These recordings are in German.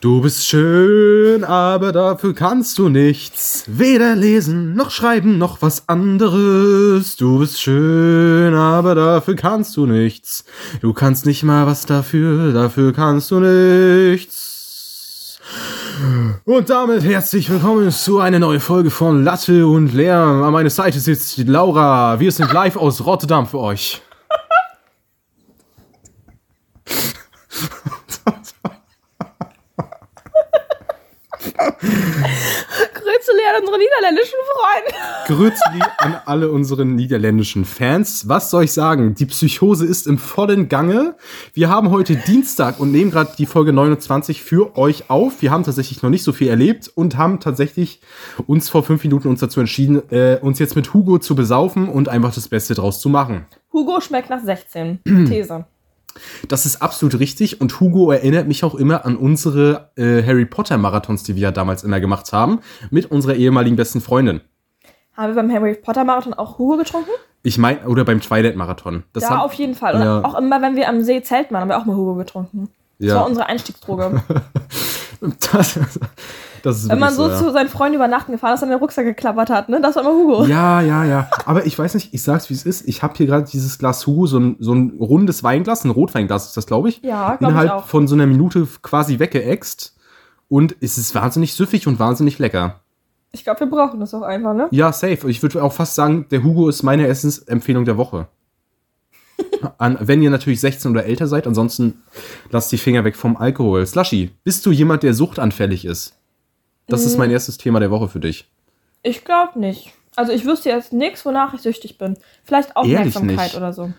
Du bist schön, aber dafür kannst du nichts. Weder lesen, noch schreiben, noch was anderes. Du bist schön, aber dafür kannst du nichts. Du kannst nicht mal was dafür, dafür kannst du nichts. Und damit herzlich willkommen zu einer neuen Folge von Latte und Lärm. An meiner Seite sitzt Laura. Wir sind live aus Rotterdam für euch. Grüße an unsere niederländischen Freunde. Grüezi an alle unsere niederländischen Fans. Was soll ich sagen? Die Psychose ist im vollen Gange. Wir haben heute Dienstag und nehmen gerade die Folge 29 für euch auf. Wir haben tatsächlich noch nicht so viel erlebt und haben tatsächlich uns vor fünf Minuten uns dazu entschieden, äh, uns jetzt mit Hugo zu besaufen und einfach das Beste draus zu machen. Hugo schmeckt nach 16. These. Das ist absolut richtig und Hugo erinnert mich auch immer an unsere äh, Harry Potter Marathons, die wir ja damals immer gemacht haben, mit unserer ehemaligen besten Freundin. Haben wir beim Harry Potter Marathon auch Hugo getrunken? Ich meine, oder beim Twilight Marathon. Das ja, haben- auf jeden Fall. Und Ja. auch immer, wenn wir am See zelten waren, haben wir auch mal Hugo getrunken. Das Ja. war unsere Einstiegsdroge. Das, das ist wenn man so ja. zu seinen Freunden übernachten gefahren ist und den Rucksack geklappert hat, ne? Das war immer Hugo. Ja, ja, ja. Aber ich weiß nicht, ich sag's wie es ist. Ich habe hier gerade dieses Glas Hugo, so ein, so ein rundes Weinglas, ein Rotweinglas ist das, glaube ich. Ja, glaub ich Innerhalb auch. von so einer Minute quasi weggeext. Und es ist wahnsinnig süffig und wahnsinnig lecker. Ich glaube, wir brauchen das auch einfach, ne? Ja, safe. Ich würde auch fast sagen, der Hugo ist meine Essensempfehlung der Woche. An, wenn ihr natürlich 16 oder älter seid, ansonsten lasst die Finger weg vom Alkohol. Slushy, bist du jemand, der suchtanfällig ist? Das ist Mm. mein erstes Thema der Woche für dich. Ich glaube nicht. Also ich wüsste jetzt nichts, wonach ich süchtig bin. Vielleicht Aufmerksamkeit oder so.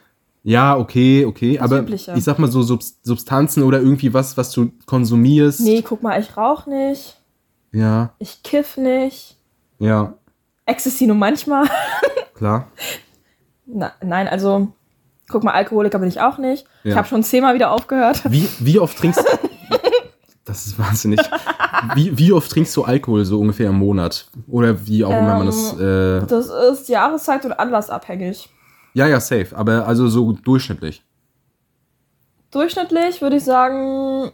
Ja, okay, okay. Das aber Übliche. ich sag mal so Subs Substanzen oder irgendwie was, was du konsumierst. Nee, guck mal, ich rauche nicht. Ja, Ich kiff nicht. ja, Ecstasy nur manchmal. klar. Na, nein, also, guck mal, Alkoholiker bin ich auch nicht. Ich Ja. habe schon zehnmal wieder aufgehört. Wie, wie oft trinkst Das ist wahnsinnig. Wie, wie oft trinkst du Alkohol so ungefähr im Monat? Oder wie auch immer man das. Äh, Das ist Jahreszeit und anlassabhängig. ja, ja, safe. Aber also so durchschnittlich. Durchschnittlich würde ich sagen,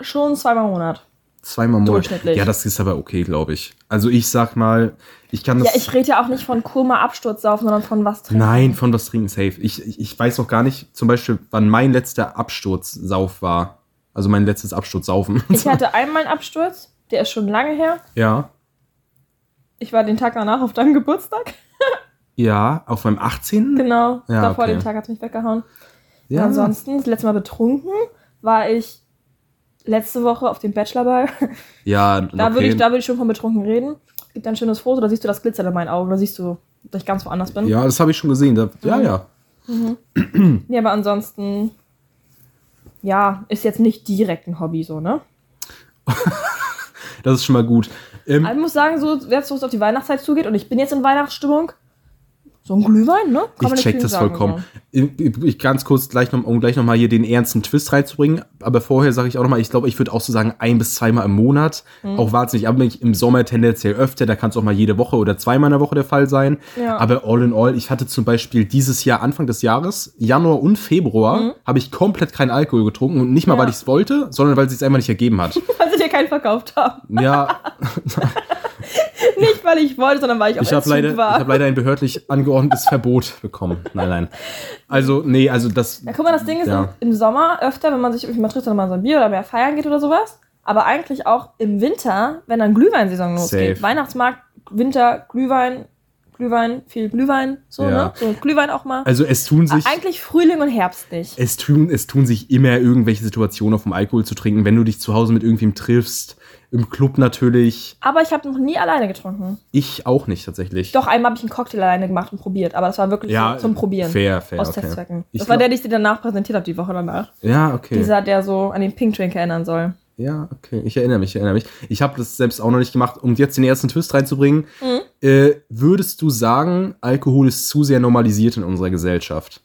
schon zweimal im Monat. Zweimal im Monat. Ja, das ist aber okay, glaube ich. Also ich sag mal, ich kann das. Ja, ich rede ja auch nicht von Koma Absturzsaufen, sondern von was trinken. Nein, von was trinken safe. Ich, ich, ich weiß auch gar nicht, zum Beispiel, wann mein letzter Absturzsauf war. Also mein letztes Absturzsaufen. Ich hatte einmal einen Absturz, der ist schon lange her. ja. Ich war den Tag danach auf deinem Geburtstag. Ja, auf meinem 18. Genau. Ja, Davor okay. den Tag hat es mich weggehauen. Ja. Ansonsten, das letzte Mal betrunken war ich letzte Woche auf dem Bachelorball. Ja, Da okay. würde ich, da würde ich schon von betrunken reden. Es gibt ein schönes Foto, da siehst du das Glitzern in meinen Augen, da siehst du, dass ich ganz woanders bin. Ja, das habe ich schon gesehen. Da, ja, Mhm. ja. Nee, aber ansonsten, ja, ist jetzt nicht direkt ein Hobby so, ne? Das ist schon mal gut. Ähm, ich muss sagen, so, jetzt wo es auf die Weihnachtszeit zugeht und ich bin jetzt in Weihnachtsstimmung, so ein Glühwein, ne? Kann ich check das sagen, vollkommen. Ich, ich ganz kurz gleich noch, um gleich noch mal hier den ernsten Twist reinzubringen. Aber vorher sage ich auch noch mal, ich glaube, ich würde auch so sagen ein bis zweimal im Monat. Mhm. Auch wahnsinnig abhängig. Im Sommer tendenziell öfter. Da kann es auch mal jede Woche oder zweimal in der Woche der Fall sein. Ja. Aber all in all, ich hatte zum Beispiel dieses Jahr, Anfang des Jahres, Januar und Februar, habe ich komplett keinen Alkohol getrunken. Und nicht mal, Mhm. Ja. weil ich es wollte, sondern weil es sich einfach nicht ergeben hat. Weil sie dir keinen verkauft haben. ja, Nicht, weil ich wollte, sondern weil ich auf Ich habe Entzug leider, ich war. hab leider ein behördlich angeordnetes Verbot bekommen. Nein, nein. Also, nee, also das. Ja, guck mal, das Ding ist Ja. im, im Sommer öfter, wenn man sich irgendwie mal trifft, dann mal so ein Bier oder mehr feiern geht oder sowas. Aber eigentlich auch im Winter, wenn dann Glühweinsaison losgeht. Safe. Weihnachtsmarkt, Winter, Glühwein, Glühwein, viel Glühwein, so, Ja. ne? So Glühwein auch mal. Also es tun sich. eigentlich Frühling und Herbst nicht. Es tun, es tun sich immer irgendwelche Situationen auf dem Alkohol zu trinken, wenn du dich zu Hause mit irgendwem triffst. Im Club natürlich. Aber ich habe noch nie alleine getrunken. Ich auch nicht tatsächlich. Doch, einmal habe ich einen Cocktail alleine gemacht und probiert, aber das war wirklich Ja, zum Probieren. Fair, fair. Aus okay. Testzwecken. Ich das war der, den ich dir danach präsentiert habe, die Woche danach. Ja, okay. Dieser, der so an den Pink Drink erinnern soll. Ja, okay. Ich erinnere mich, ich erinnere mich. Ich habe das selbst auch noch nicht gemacht. Um jetzt den ersten Twist reinzubringen, Mhm. äh, würdest du sagen, Alkohol ist zu sehr normalisiert in unserer Gesellschaft?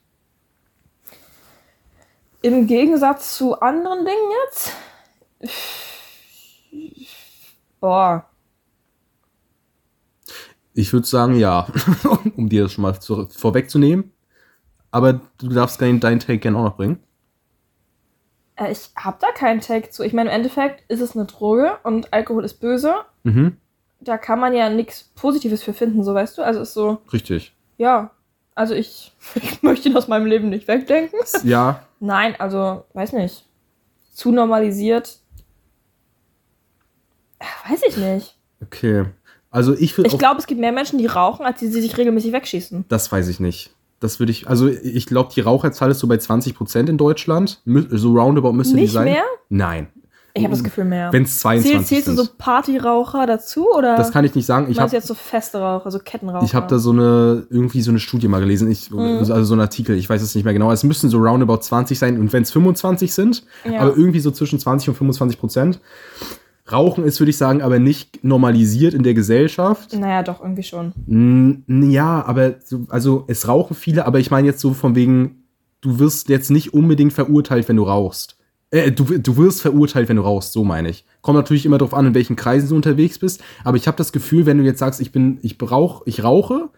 Im Gegensatz zu anderen Dingen jetzt? Boah. Ich würde sagen, ja. um dir das schon mal zu, vorwegzunehmen. Aber du darfst deinen deinen Take gerne auch noch bringen. Äh, ich habe da keinen Take zu. Ich meine, im Endeffekt ist es eine Droge und Alkohol ist böse. Mhm, Da kann man ja nichts Positives für finden, so weißt du. Also ist so, richtig. ja. Also ich, ich möchte ihn aus meinem Leben nicht wegdenken. Ja, Nein, also, weiß nicht. Zu normalisiert. Weiß ich nicht. okay. Also ich würde Ich glaube, es gibt mehr Menschen, die rauchen, als die, die sich regelmäßig wegschießen. Das weiß ich nicht. Das würde ich, also ich glaube, die Raucherzahl ist so bei 20% in Deutschland. So roundabout müsste die Nicht sein. mehr? Nein. Ich habe das Gefühl mehr. Wenn es 22 Zählst, zählst du so Partyraucher dazu oder das kann ich nicht sagen. Ich habe jetzt so feste Raucher, so Kettenraucher? ich hab da so eine, irgendwie so eine Studie mal gelesen. Ich, Mhm. Also so ein Artikel, ich weiß es nicht mehr genau. Es müssten so roundabout 20 sein und wenn es 25 sind, Ja. aber irgendwie so zwischen 20 und 25 Prozent. Rauchen ist, würde ich sagen, aber nicht normalisiert in der Gesellschaft. Naja, doch, irgendwie schon. Ja, aber so, also es rauchen viele, aber ich meine jetzt so von wegen, du wirst jetzt nicht unbedingt verurteilt, wenn du rauchst. Äh, du, du wirst verurteilt, wenn du rauchst, so meine ich. Kommt natürlich immer darauf an, in welchen Kreisen du unterwegs bist, aber ich habe das Gefühl, wenn du jetzt sagst, ich bin, ich brauch, ich rauche,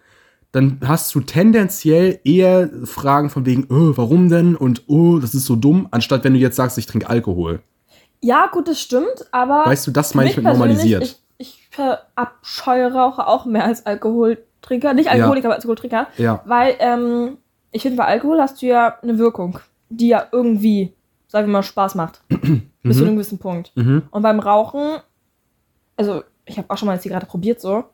dann hast du tendenziell eher Fragen von wegen, oh, warum denn? Und oh, das ist so dumm, anstatt wenn du jetzt sagst, ich trinke Alkohol. Ja, gut, das stimmt, aber. Weißt du, das meine ich mit normalisiert. Ich, ich verabscheue Raucher auch mehr als Alkoholtrinker. Nicht Alkoholiker, aber als Alkoholtrinker. ja, Weil, ähm, ich finde, bei Alkohol hast du ja eine Wirkung, die ja irgendwie, sagen wir mal, Spaß macht. Bis zu einem gewissen Punkt. mhm. Und beim Rauchen, also ich habe auch schon mal eine Zigarette probiert so.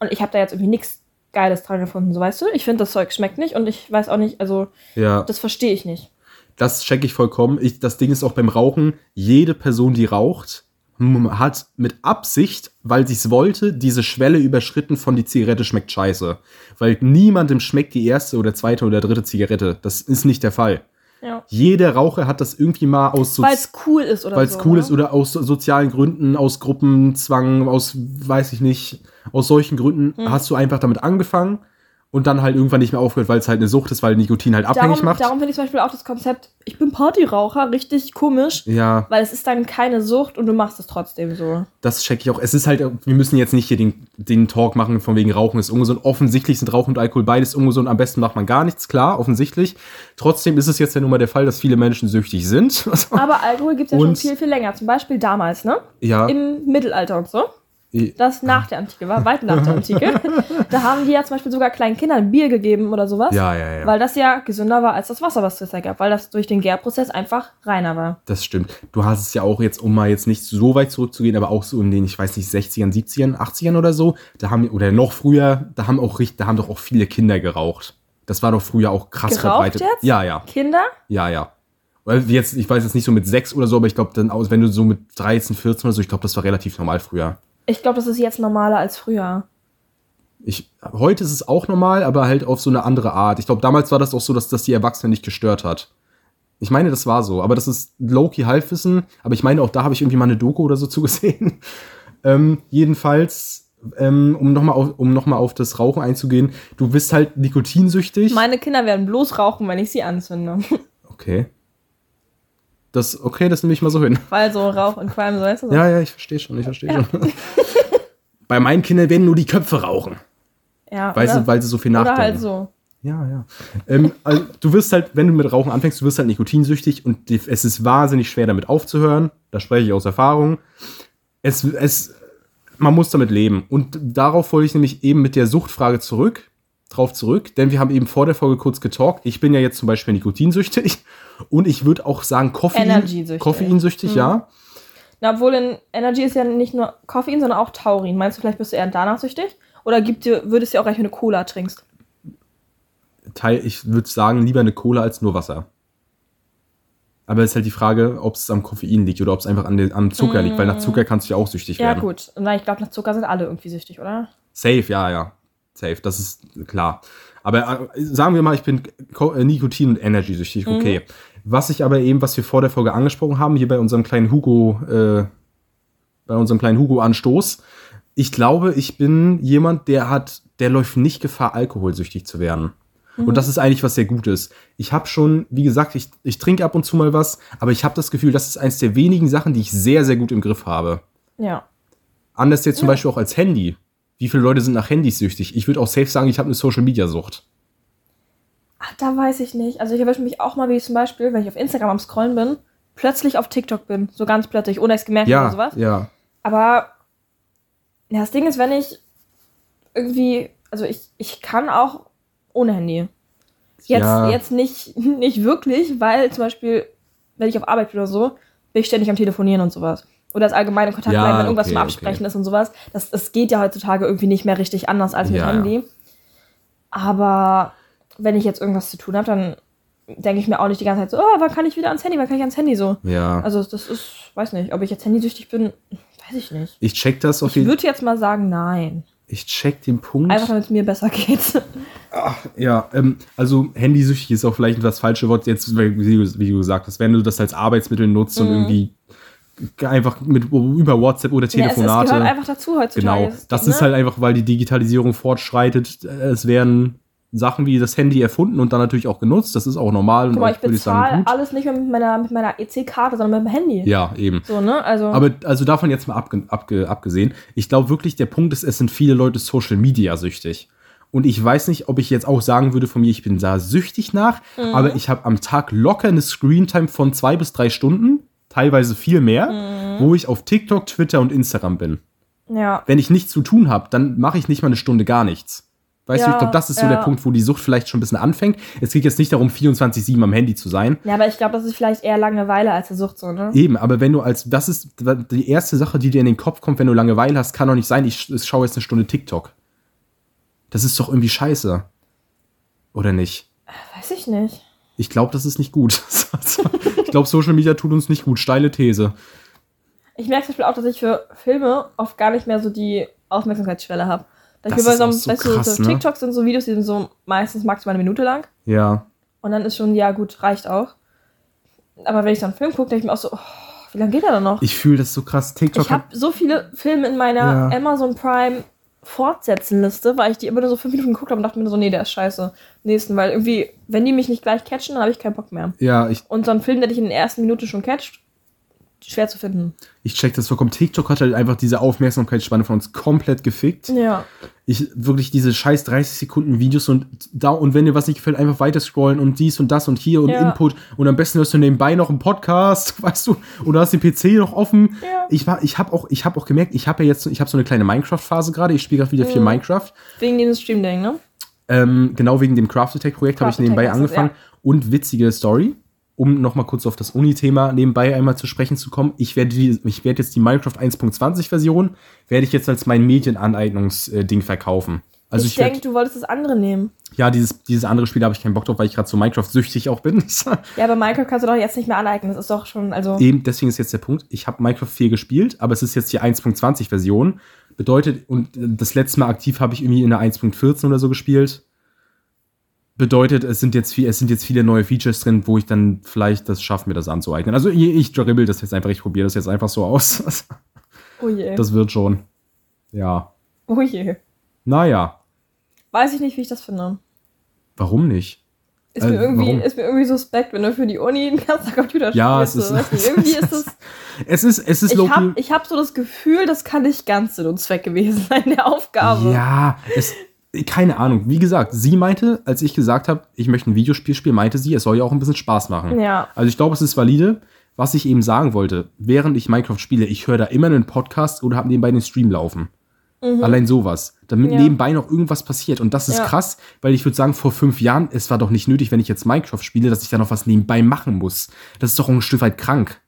Und ich habe da jetzt irgendwie nichts Geiles dran gefunden, so weißt du. Ich finde, das Zeug schmeckt nicht und ich weiß auch nicht, also ja. das verstehe ich nicht. Das checke ich vollkommen. Ich, das Ding ist auch beim Rauchen, jede Person, die raucht, hat mit Absicht, weil sie es wollte, diese Schwelle überschritten von die Zigarette schmeckt scheiße. Weil niemandem schmeckt die erste oder zweite oder dritte Zigarette. Das ist nicht der Fall. Ja. Jeder Raucher hat das irgendwie mal aus so Weil es cool ist oder weil es so. cool ne? ist oder aus so- sozialen Gründen, aus Gruppenzwang, aus, weiß ich nicht, aus solchen Gründen Mhm. hast du einfach damit angefangen und dann halt irgendwann nicht mehr aufgehört, weil es halt eine Sucht ist, weil Nikotin halt abhängig Darum, macht. darum finde ich zum Beispiel auch das Konzept, ich bin Partyraucher, richtig komisch, ja. weil es ist dann keine Sucht und du machst es trotzdem so. Das check ich auch. Es ist halt, wir müssen jetzt nicht hier den, den Talk machen, von wegen Rauchen ist ungesund. Offensichtlich sind Rauchen und Alkohol beides ungesund. Am besten macht man gar nichts, klar, offensichtlich. Trotzdem ist es jetzt ja nun mal der Fall, dass viele Menschen süchtig sind. Aber Alkohol gibt es ja schon Und- viel, viel länger. Zum Beispiel damals, ne? ja. Im Mittelalter und so. Das nach der Antike war, weit nach der Antike. da haben die ja zum Beispiel sogar kleinen Kindern Bier gegeben oder sowas. ja, ja, ja. Weil das ja gesünder war als das Wasser, was es da gab. Weil das durch den Gärprozess einfach reiner war. Das stimmt. Du hast es ja auch jetzt, um mal jetzt nicht so weit zurückzugehen, aber auch so in den, ich weiß nicht, 60ern, 70ern, 80ern oder so, da haben, oder noch früher, da haben auch richtig, da haben doch auch viele Kinder geraucht. Das war doch früher auch krass Geraucht verbreitet. jetzt? Ja, ja, Kinder? ja, ja. Jetzt, ich weiß jetzt nicht so mit sechs oder so, aber ich glaube dann, aus- wenn du so mit 13, 14 oder so, ich glaube, das war relativ normal früher. Ich glaube, das ist jetzt normaler als früher. Ich, heute ist es auch normal, aber halt auf so eine andere Art. Ich glaube, damals war das auch so, dass das die Erwachsenen nicht gestört hat. Ich meine, das war so, aber das ist low-key Halbwissen. Aber ich meine, auch da habe ich irgendwie mal eine Doku oder so zugesehen. ähm, jedenfalls, ähm, um nochmal auf, um noch mal auf das Rauchen einzugehen, du bist halt nikotinsüchtig. Meine Kinder werden bloß rauchen, wenn ich sie anzünde. okay. Das, okay, das nehme ich mal so hin. Weil so Rauch und Qualm, so weißt du? So. Ja, ja, ich verstehe schon, ich verstehe schon. Bei meinen Kindern werden nur die Köpfe rauchen. ja Weißt oder, du, weil sie so viel oder nachdenken. halt so. Ja, ja. ähm, also, du wirst halt, wenn du mit Rauchen anfängst, du wirst halt nikotinsüchtig und es ist wahnsinnig schwer, damit aufzuhören. Da spreche ich aus Erfahrung. Es, es, man muss damit leben. Und darauf wollte ich nämlich eben mit der Suchtfrage zurück, drauf zurück, denn wir haben eben vor der Folge kurz getalkt. Ich bin ja jetzt zum Beispiel nikotinsüchtig und ich würde auch sagen Koffein, Energy-süchtig. Koffeinsüchtig, Mhm. ja. Na, obwohl in Energy ist ja nicht nur Koffein, sondern auch Taurin. Meinst du, vielleicht bist du eher danach süchtig? Oder gibt dir, würdest du dir auch reichen, wenn du Cola trinkst? Teil, ich würde sagen, lieber eine Cola als nur Wasser. Aber es ist halt die Frage, ob es am Koffein liegt oder ob es einfach an den, am Zucker liegt, weil nach Zucker kannst du ja auch süchtig Mm. Ja, werden. gut. Na, ich glaube, nach Zucker sind alle irgendwie süchtig, oder? Safe, ja, ja. Safe, das ist klar. Aber äh, sagen wir mal, ich bin äh, Nikotin- und Energy-süchtig, Mhm. okay. Was ich aber eben, was wir vor der Folge angesprochen haben, hier bei unserem kleinen Hugo, äh, bei unserem kleinen Hugo-Anstoß, ich glaube, ich bin jemand, der hat, der läuft nicht Gefahr, alkoholsüchtig zu werden. Mhm. Und das ist eigentlich was sehr Gutes. Ich habe schon, wie gesagt, ich, ich trinke ab und zu mal was, aber ich habe das Gefühl, das ist eins der wenigen Sachen, die ich sehr, sehr gut im Griff habe. Ja. Anders jetzt zum Ja. Beispiel auch als Handy. Wie viele Leute sind nach Handys süchtig? Ich würde auch safe sagen, ich habe eine Social-Media-Sucht. Ach, da weiß ich nicht. Also ich erwische mich auch mal, wie ich zum Beispiel, wenn ich auf Instagram am Scrollen bin, plötzlich auf TikTok bin. So ganz plötzlich, ohne es gemerkt Ja, oder sowas. ja. Aber ja, das Ding ist, wenn ich irgendwie, also ich, ich kann auch ohne Handy. Jetzt, Ja. jetzt nicht, nicht wirklich, weil zum Beispiel, wenn ich auf Arbeit bin oder so, bin ich ständig am Telefonieren und sowas. Oder das allgemeine Kontakt Ja, bleiben, wenn irgendwas okay, zum Absprechen ist und sowas. Das, das geht ja heutzutage irgendwie nicht mehr richtig anders als mit Ja, ja. Handy. Aber wenn ich jetzt irgendwas zu tun habe, dann denke ich mir auch nicht die ganze Zeit so, oh, wann kann ich wieder ans Handy, wann kann ich ans Handy so. Ja. Also das ist, weiß nicht, ob ich jetzt handysüchtig bin, weiß ich nicht. ich check das auf Ich jeden Fall. würde jetzt mal sagen, nein. Ich check den Punkt. Einfach damit es mir besser geht. Ja, ähm, also handysüchtig ist auch vielleicht das falsche Wort jetzt, wie du, wie du gesagt hast, wenn du das als Arbeitsmittel nutzt und irgendwie einfach mit über WhatsApp oder Mhm. Ja, es, es Telefonate. einfach dazu heutzutage. genau. Das ist ne? halt einfach, weil die Digitalisierung fortschreitet. Es werden Sachen wie das Handy erfunden und dann natürlich auch genutzt. Das ist auch normal und Guck mal, auch, ich würde sagen, gut. alles nicht mehr mit meiner, mit meiner EC-Karte, sondern mit dem Handy. Ja, eben. So, ne? Also, Aber also davon jetzt mal abge abge abgesehen, ich glaube wirklich, der Punkt ist, es sind viele Leute Social Media süchtig. Und ich weiß nicht, ob ich jetzt auch sagen würde von mir, ich bin da süchtig nach, Mhm. aber ich habe am Tag locker eine Screentime von zwei bis drei Stunden, teilweise viel mehr, Mhm. wo ich auf TikTok, Twitter und Instagram bin. ja. Wenn ich nichts zu tun habe, dann mache ich nicht mal eine Stunde gar nichts. Weißt du, Ja, ich glaube, das ist so ja. der Punkt, wo die Sucht vielleicht schon ein bisschen anfängt. Es geht jetzt nicht darum, 24-7 am Handy zu sein. Ja, aber ich glaube, das ist vielleicht eher Langeweile als eine Sucht so, ne? Eben, aber wenn du als, das ist die erste Sache, die dir in den Kopf kommt, wenn du Langeweile hast, kann doch nicht sein, ich, ich schaue jetzt eine Stunde TikTok. Das ist doch irgendwie scheiße. Oder nicht? Weiß ich nicht. Ich glaube, das ist nicht gut. ich glaube, Social Media tut uns nicht gut. Steile These. Ich merke zum Beispiel auch, dass ich für Filme oft gar nicht mehr so die Aufmerksamkeitsschwelle habe. Da ich Das mir bei ist so, einem- so weißt du, krass, so ne? TikToks sind so Videos, die sind so meistens maximal eine Minute lang. Ja. Und dann ist schon, ja gut, reicht auch. Aber wenn ich so einen Film gucke, denke ich mir auch so, oh, wie lange geht er denn noch? Ich fühle das so krass. TikTok Ich habe so viele Filme in meiner Ja. Amazon Prime Fortsetzenliste, weil ich die immer nur so fünf Minuten geguckt habe und dachte mir so, nee, der ist scheiße. Nächsten, weil irgendwie, wenn die mich nicht gleich catchen, dann habe ich keinen Bock mehr. ja, ich, Und so ein Film, der dich in der ersten Minute schon catcht, schwer zu finden. ich check das vollkommen. TikTok hat halt einfach diese Aufmerksamkeitsspanne von uns komplett gefickt. Ja. ich wirklich diese scheiß 30 Sekunden Videos und da und wenn dir was nicht gefällt, einfach weiter scrollen und dies und das und hier und Ja. Input und am besten hörst du nebenbei noch einen Podcast, weißt du, oder hast den PC noch offen. Ja. Ich war, ich habe auch, ich habe auch gemerkt, ich habe ja jetzt, ich habe so eine kleine Minecraft-Phase gerade. Ich spiele gerade wieder viel Mhm. Minecraft. Wegen diesem Stream-Ding, ne? Ähm, genau wegen dem Craft Attack Projekt habe ich nebenbei Attack heißt es, angefangen und witzige Story. Um nochmal kurz auf das Uni-Thema nebenbei einmal zu sprechen zu kommen. Ich werde, die, ich werde jetzt die Minecraft 1.20 Version, werde ich jetzt als mein Medienaneignungsding verkaufen. Also ich ich, denke, du wolltest das andere nehmen. ja, dieses, dieses andere Spiel habe ich keinen Bock drauf, weil ich gerade so Minecraft-süchtig auch bin. Ja, aber Minecraft kannst du doch jetzt nicht mehr aneignen. Das ist doch schon, also. Eben, deswegen ist jetzt der Punkt. Ich habe Minecraft 4 gespielt, aber es ist jetzt die 1.20-Version. Bedeutet, und äh, das letzte Mal aktiv habe ich irgendwie in der 1.14 oder so gespielt. Bedeutet, es sind, jetzt viel, es sind jetzt viele neue Features drin, wo ich dann vielleicht das schaffe, mir das anzueignen. Also ich, ich dribbel das jetzt einfach, ich probiere das jetzt einfach so aus. Oh je. Das wird schon. Ja. oh je. Naja, Weiß ich nicht, wie ich das finde. warum nicht? Ist, Äh, mir, irgendwie, warum? ist mir irgendwie suspekt, wenn du für die Uni den ganzen Computer Ja, es spielst. ist- du, irgendwie ist es. Es ist, es ist Ich habe hab so das Gefühl, das kann nicht ganz Sinn und Zweck gewesen sein, der Aufgabe. Ja, es, keine Ahnung. Wie gesagt, sie meinte, als ich gesagt habe, ich möchte ein Videospiel spielen, meinte sie, es soll ja auch ein bisschen Spaß machen. Ja. Also ich glaube, es ist valide. Was ich eben sagen wollte, während ich Minecraft spiele, ich höre da immer einen Podcast oder habe nebenbei den Stream laufen. Allein sowas. Damit Mhm. Ja. nebenbei noch irgendwas passiert. Und das ist Ja. krass, weil ich würde sagen, vor fünf Jahren, es war doch nicht nötig, wenn ich jetzt Minecraft spiele, dass ich da noch was nebenbei machen muss. Das ist doch ein Stück weit krank.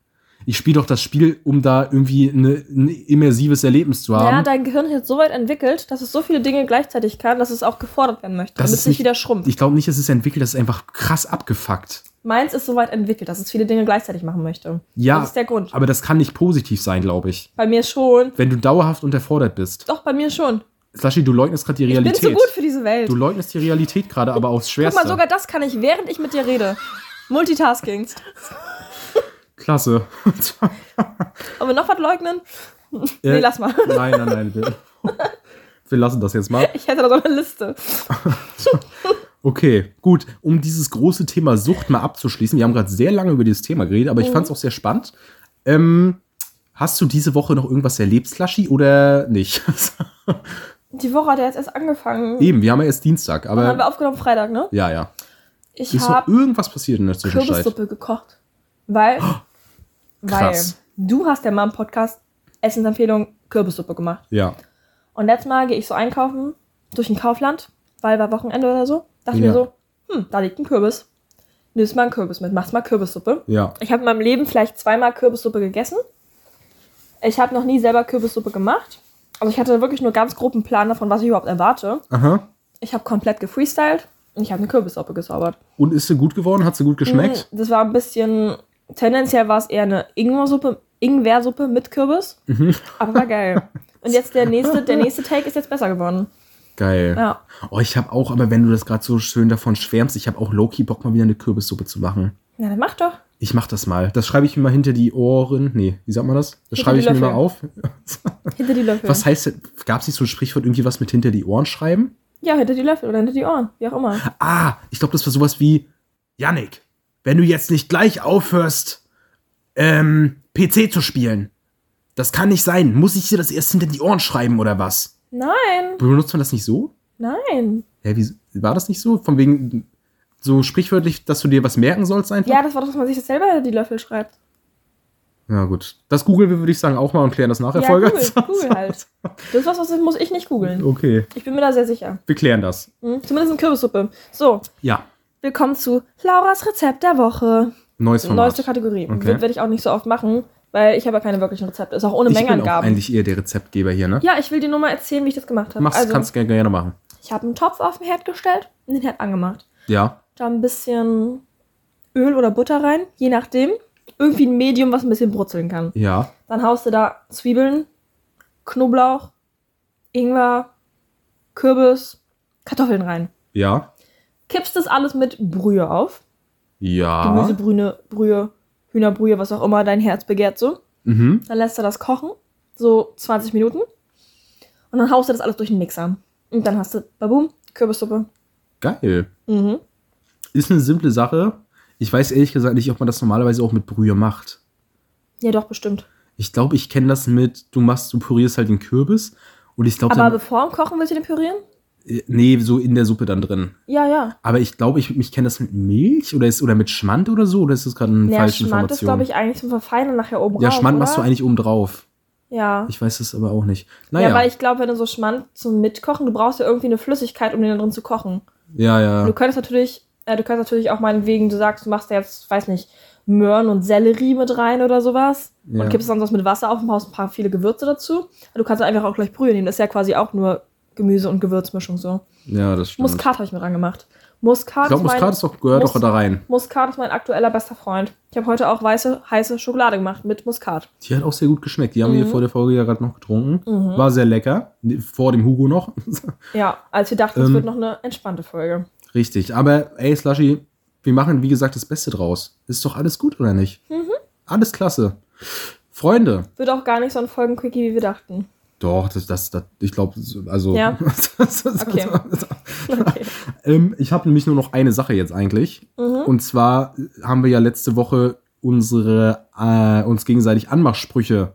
Ich spiele doch das Spiel, um da irgendwie eine, ein immersives Erlebnis zu haben. Ja, dein Gehirn ist so weit entwickelt, dass es so viele Dinge gleichzeitig kann, dass es auch gefordert werden möchte, Das damit ist es nicht wieder schrumpft. Ich glaube nicht, es ist entwickelt, das ist einfach krass abgefuckt. Meins ist so weit entwickelt, dass es viele Dinge gleichzeitig machen möchte. Ja, Das ist der Grund. aber das kann nicht positiv sein, glaube ich. Bei mir schon. Wenn du dauerhaft unterfordert bist. Doch, bei mir schon. Slashi, du leugnest gerade die Ich bin Realität. zu gut für diese Welt. du leugnest die Realität gerade, aber aufs Guck Schwerste. mal, sogar das kann ich, während ich mit dir rede. Multitasking. Klasse. Wollen wir noch was leugnen? Äh, Nee, lass mal. Nein, nein, nein. Wir, wir lassen das jetzt mal. Ich hätte da so eine Liste. Okay, gut. Um dieses große Thema Sucht mal abzuschließen. Wir haben gerade sehr lange über dieses Thema geredet, aber ich fand es auch sehr spannend. Ähm, hast du diese Woche noch irgendwas erlebt, Slushy, oder nicht? Die Woche hat ja jetzt erst angefangen. Eben, wir haben ja erst Dienstag, Dann haben aber. wir aufgenommen Freitag, ne? Ja, ja. Ich Ist noch habe irgendwas passiert in der Zwischenzeit? Kürbissuppe gekocht. Weil Krass. Weil du hast ja mal im Podcast Essensempfehlung Kürbissuppe gemacht. Ja. Und letztes Mal gehe ich so einkaufen durch ein Kaufland, weil war Wochenende oder so. Dachte Ja. mir so, hm, da liegt ein Kürbis. Nimmst mal einen Kürbis mit, machst mal Kürbissuppe. Ja. Ich habe in meinem Leben vielleicht zweimal Kürbissuppe gegessen. Ich habe noch nie selber Kürbissuppe gemacht. Also ich hatte wirklich nur ganz groben Plan davon, was ich überhaupt erwarte. Aha. Ich habe komplett gefreestylt und ich habe eine Kürbissuppe gezaubert. Und ist sie gut geworden? Hat sie gut geschmeckt? Mm, Das war ein bisschen, tendenziell war es eher eine Ingwersuppe, Ingwersuppe mit Kürbis. Mhm. Aber war geil. Und jetzt der nächste, der nächste Take ist jetzt besser geworden. Geil. Ja. Oh, ich habe auch, aber wenn du das gerade so schön davon schwärmst, ich habe auch Loki Bock mal wieder eine Kürbissuppe zu machen. Na, dann mach doch. Ich mach das mal. Das schreibe ich mir mal hinter die Ohren. Nee, wie sagt man das? Das Hinter schreibe ich mir mal Löffel. auf. Hinter die Löffel. Was heißt, gab es nicht so ein Sprichwort, irgendwie was mit hinter die Ohren schreiben? Ja, hinter die Löffel oder hinter die Ohren. Wie auch immer. Ah, ich glaube, das war sowas wie, Yannick, wenn du jetzt nicht gleich aufhörst, ähm, PC zu spielen, das kann nicht sein. Muss ich dir das erst hinter die Ohren schreiben oder was? Nein, Benutzt man das nicht so? nein. Hä, wie, war das nicht so? Von wegen, so sprichwörtlich, dass du dir was merken sollst einfach? Ja, das war doch, dass man sich das selber die Löffel schreibt. Ja, gut. Das googeln wir, würde ich sagen, auch mal und klären das nachher. Ja, Folge. Google, Google halt. Das ist was, was muss ich nicht googeln. Okay, Ich bin mir da sehr sicher. wir klären das. Hm? Zumindest in Kürbissuppe. So, Ja, willkommen zu Lauras Rezept der Woche. neues Format. Neueste Kategorie. Okay. Wird Werde ich auch nicht so oft machen, weil ich habe ja keine wirklichen Rezepte. Ist auch ohne ich bin auch Mengenangaben. eigentlich eher der Rezeptgeber hier, ne? Ja, ich will dir nur mal erzählen, wie ich das gemacht habe. Mach's, also, kannst gerne, gerne machen. ich habe einen Topf auf den Herd gestellt und den Herd angemacht. Ja, Da ein bisschen Öl oder Butter rein, je nachdem. Irgendwie ein Medium, was ein bisschen brutzeln kann. ja, Dann haust du da Zwiebeln, Knoblauch, Ingwer, Kürbis, Kartoffeln rein. ja, Kippst das alles mit Brühe auf. ja. Gemüsebrühe, Brühe, Hühnerbrühe, was auch immer dein Herz begehrt so. Mhm. Dann lässt du das kochen, so 20 Minuten. Und dann haust du das alles durch den Mixer. Und dann hast du, babum, Kürbissuppe. Geil. Mhm. Ist eine simple Sache. Ich weiß ehrlich gesagt nicht, ob man das normalerweise auch mit Brühe macht. Ja, doch, bestimmt. Ich glaube, ich kenne das mit, du machst, du pürierst halt den Kürbis und ich glaube Aber bevor im Kochen willst du den pürieren? Äh, nee, so in der Suppe dann drin. Ja, ja. Aber ich glaube, ich, ich kenne das mit Milch oder, ist, oder mit Schmand oder so, oder ist das gerade eine Ja, falsche Schmand ist, Information? glaube ich, eigentlich zum Verfeinern nachher oben ja, rauf, Schmand oder? machst du eigentlich oben drauf. Ja. Ich weiß es aber auch nicht. Naja, Ja, weil ich glaube, wenn du so Schmand zum Mitkochen, du brauchst ja irgendwie eine Flüssigkeit, um den da drin zu kochen. ja, ja. Du könntest natürlich, äh, du könntest natürlich auch meinetwegen, du sagst, du machst da jetzt, weiß nicht, Möhren und Sellerie mit rein oder sowas. Ja. Und kippst dann was mit Wasser auf und haust ein paar viele Gewürze dazu. Du kannst einfach auch gleich Brühe nehmen. Das ist ja quasi auch nur Gemüse- und Gewürzmischung so. Ja, das stimmt. Muskat habe ich mir dran gemacht. Muskat, ich glaube, mein, Muskat ist doch, gehört Mus- doch da rein. Muskat ist mein aktueller bester Freund. Ich habe heute auch weiße, heiße Schokolade gemacht mit Muskat. Die hat auch sehr gut geschmeckt. Die haben Mhm. wir vor der Folge ja gerade noch getrunken. Mhm. War sehr lecker. Vor dem Hugo noch. Ja, als wir dachten, es Ähm. wird noch eine entspannte Folge. Richtig. Aber ey, Slushy, wir machen, wie gesagt, das Beste draus. Ist doch alles gut, oder nicht? Mhm. Alles klasse. Freunde. Wird auch gar nicht so ein Folgenquickie, wie wir dachten. Doch, das, das, das ich glaube, also. Ja. Okay. Okay. ähm, ich habe nämlich nur noch eine Sache jetzt eigentlich. Mhm. Und zwar haben wir ja letzte Woche unsere äh, uns gegenseitig Anmachsprüche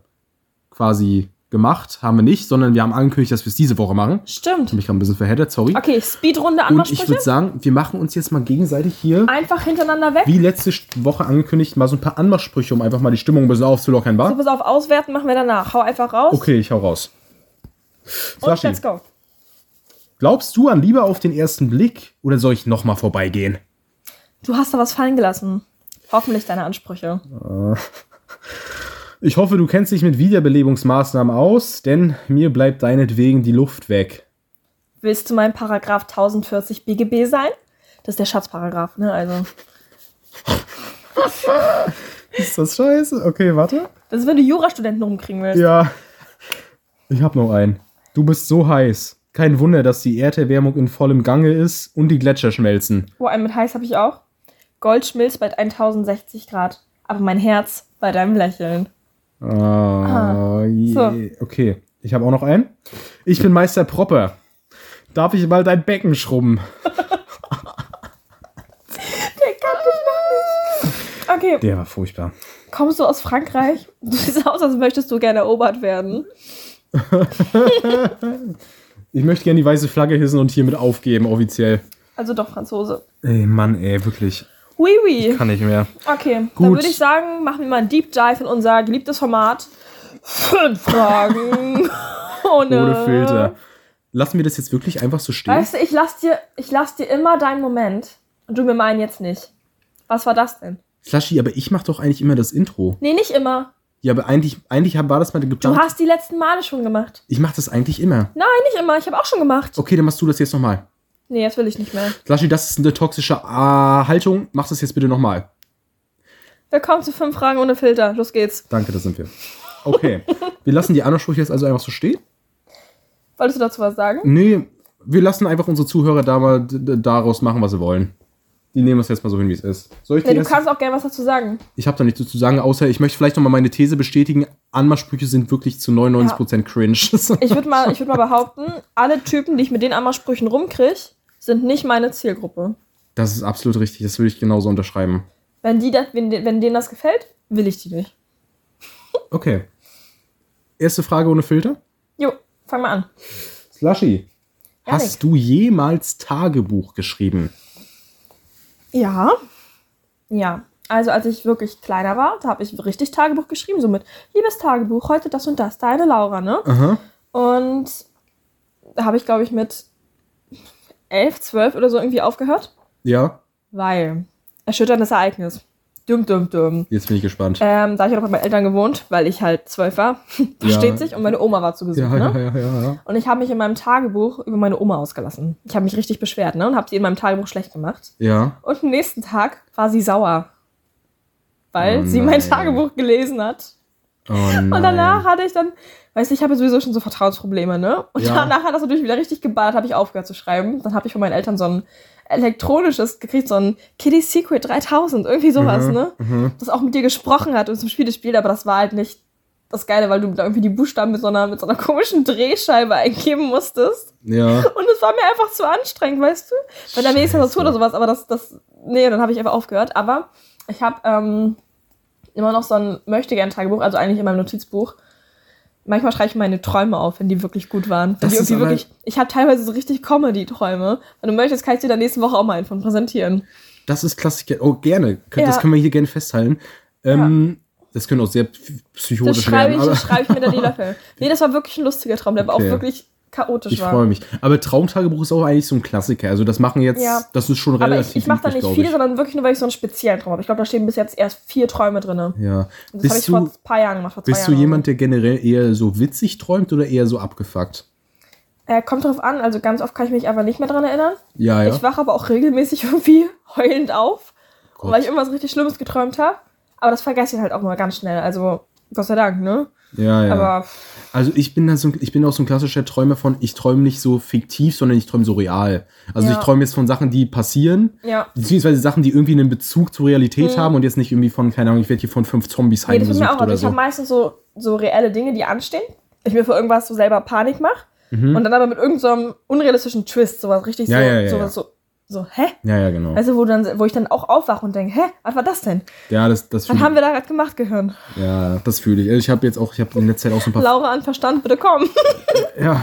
quasi gemacht. Haben wir nicht, sondern wir haben angekündigt, dass wir es diese Woche machen. Stimmt. habe mich gerade ein bisschen verheddert, sorry. Okay, Speedrunde Und ich würde sagen, wir machen uns jetzt mal gegenseitig hier, Einfach hintereinander weg. wie letzte Woche angekündigt, mal so ein paar Anmachsprüche, um einfach mal die Stimmung ein bisschen aufzulockern, So, wa? pass auf, auswerten machen wir danach. Hau einfach raus. Okay, ich hau raus. Und Flaschi, let's go. glaubst du an Liebe auf den ersten Blick oder soll ich nochmal vorbeigehen? Du hast da was fallen gelassen. Hoffentlich deine Ansprüche. Ich hoffe, du kennst dich mit Wiederbelebungsmaßnahmen aus, denn mir bleibt deinetwegen die Luft weg. Willst du mein Paragraph 1040 BGB sein? Das ist der Schatzparagraph, ne? Also, Ist das scheiße? Okay, warte. das ist, wenn du Jurastudenten rumkriegen willst. Ja. Ich hab noch einen. Du bist so heiß. Kein Wunder, dass die Erderwärmung in vollem Gange ist und die Gletscher schmelzen. Oh, einen mit heiß habe ich auch. Gold schmilzt bei 1060 Grad. Aber mein Herz bei deinem Lächeln. Ah, je. so. Okay, ich habe auch noch einen. Ich bin Meister Propper. Darf ich mal dein Becken schrubben? Der kann dich noch nicht. Okay, Der war furchtbar. kommst du aus Frankreich? Du siehst aus, als möchtest du gerne erobert werden. Ich möchte gerne die weiße Flagge hissen und hiermit aufgeben, offiziell. Also doch Franzose. Ey, Mann, ey, wirklich. Oui, oui. Kann nicht mehr. Okay, dann Gut. würde ich sagen, machen wir mal einen Deep Dive in unser geliebtes Format. Fünf Fragen. Ohne, Ohne Filter. Lassen wir das jetzt wirklich einfach so stehen? Weißt du, ich lass dir, ich lass dir immer deinen Moment und du mir meinen jetzt nicht. Was war das denn? Slushy, aber ich mache doch eigentlich immer das Intro. Nee, nicht immer. Ja, aber eigentlich, eigentlich war das mal Du geplant. hast die letzten Male schon gemacht. ich mache das eigentlich immer. Nein, nicht immer. Ich habe auch schon gemacht. Okay, dann machst du das jetzt nochmal. Nee, jetzt will ich nicht mehr. Slushy, das ist eine toxische äh, Haltung. Mach das jetzt bitte nochmal. Willkommen zu fünf Fragen ohne Filter. Los geht's. Danke, das sind wir. Okay. wir lassen die anderen Sprüche jetzt also einfach so stehen. Wolltest du dazu was sagen? Nee, wir lassen einfach unsere Zuhörer da mal daraus machen, was sie wollen. Die nehmen das jetzt mal so hin, wie es ist. Soll ich Nee, du kannst auch gerne was dazu sagen. Ich habe da nichts zu sagen, außer ich möchte vielleicht nochmal meine These bestätigen. Anmachsprüche sind wirklich zu 99% cringe. Ich würde mal, ich würd mal behaupten, alle Typen, die ich mit den Anmachsprüchen rumkriege, sind nicht meine Zielgruppe. das ist absolut richtig, das würde ich genauso unterschreiben. Wenn, die das, wenn, wenn denen das gefällt, will ich die nicht. Okay. Erste Frage ohne Filter. Jo, fang mal an. Slushy, Janik. hast du jemals Tagebuch geschrieben? Ja. Ja. Also als ich wirklich kleiner war, da habe ich richtig Tagebuch geschrieben, so mit Liebes Tagebuch, heute das und das, deine Laura, ne? Aha. Und da habe ich, glaube ich, mit elf, zwölf oder so irgendwie aufgehört. Ja, Weil, erschütterndes Ereignis. Dumm, dumm, dumm. jetzt bin ich gespannt. Ähm, da hab ich noch bei meinen Eltern gewohnt, weil ich halt zwölf war. Versteht sich. Und meine Oma war zu Besuch, ja, ne? ja, ja, ja, ja. Und ich habe mich in meinem Tagebuch über meine Oma ausgelassen. Ich habe mich richtig beschwert, ne? Und habe sie in meinem Tagebuch schlecht gemacht. Ja. Und am nächsten Tag war sie sauer. Weil Oh sie mein nein. Tagebuch gelesen hat. Oh. Und danach hatte ich dann, weißt du, ich habe ja sowieso schon so Vertrauensprobleme, ne? Und Ja. danach hat das natürlich wieder richtig geballert, habe ich aufgehört zu schreiben. Dann habe ich von meinen Eltern so ein elektronisches gekriegt, so ein Kitty Secret 3000, irgendwie sowas, Mhm, ne? mhm. Das auch mit dir gesprochen hat und zum Spiel gespielt, aber das war halt nicht das Geile, weil du da irgendwie die Buchstaben mit so einer, mit so einer komischen Drehscheibe eingeben musstest. Ja. Und es war mir einfach zu anstrengend, weißt du? Bei der nächsten. Tastatur oder sowas, aber das, das, nee, dann habe ich einfach aufgehört. Aber ich habe ähm, immer noch so ein Möchtegern-Tagebuch, also eigentlich in meinem Notizbuch. Manchmal schreibe ich meine Träume auf, wenn die wirklich gut waren. Das ist wirklich, ich habe teilweise so richtig Comedy-Träume. Wenn du möchtest, kann ich dir dann nächste Woche auch mal einen von präsentieren. Das ist Klassiker. Oh, gerne. Kön- Das Ja. können wir hier gerne festhalten. Ähm, Das können auch sehr p- Das psychotisch schreibe werden. ich, das schreibe ich mir dann die Löffel. Nee, das war wirklich ein lustiger Traum, der Okay. auch wirklich chaotisch ich war. freue mich. Aber Traumtagebuch ist auch eigentlich so ein Klassiker. Also das machen jetzt, Ja. das ist schon Aber relativ ich, ich mache da nicht viele, ich. sondern wirklich nur, weil ich so einen speziellen Traum habe. Ich glaube, da stehen bis jetzt erst vier Träume drin. Und Ja. das habe ich vor du, ein paar Jahren gemacht. Vor zwei bist du Jahren jemand, der generell eher so witzig träumt oder eher so abgefuckt? Äh, kommt drauf an, also ganz oft kann ich mich einfach nicht mehr dran erinnern. Ja, ja. Ich wache aber auch regelmäßig irgendwie heulend auf, Gott. weil ich irgendwas richtig Schlimmes geträumt habe. Aber das vergesse ich halt auch mal ganz schnell. Also, Gott sei Dank, ne? ja, ja. Aber Also ich bin da so, ich bin auch so ein klassischer Träumer von, ich träume nicht so fiktiv, sondern ich träume so real. Also Ja. ich träume jetzt von Sachen, die passieren, ja. beziehungsweise Sachen, die irgendwie einen Bezug zur Realität Mhm. haben und jetzt nicht irgendwie von, keine Ahnung, ich werde hier von fünf Zombies Nee, das ist mir heimgesucht auch. Also oder ich habe so. meistens so, so reelle Dinge, die anstehen. Ich mir für irgendwas so selber Panik mache. Mhm. Und dann aber mit irgendeinem so unrealistischen Twist, sowas richtig Ja, so, ja, sowas so, so, hä? Ja, ja, genau. Also, wo, dann, wo ich dann auch aufwache und denke, hä, was war das denn? ja, das, das Was haben wir da gerade gemacht, Gehirn? Ja, das fühle ich. Ich habe jetzt auch, ich habe in letzter Zeit auch so ein paar. Laura an Verstand, bitte komm. Ja.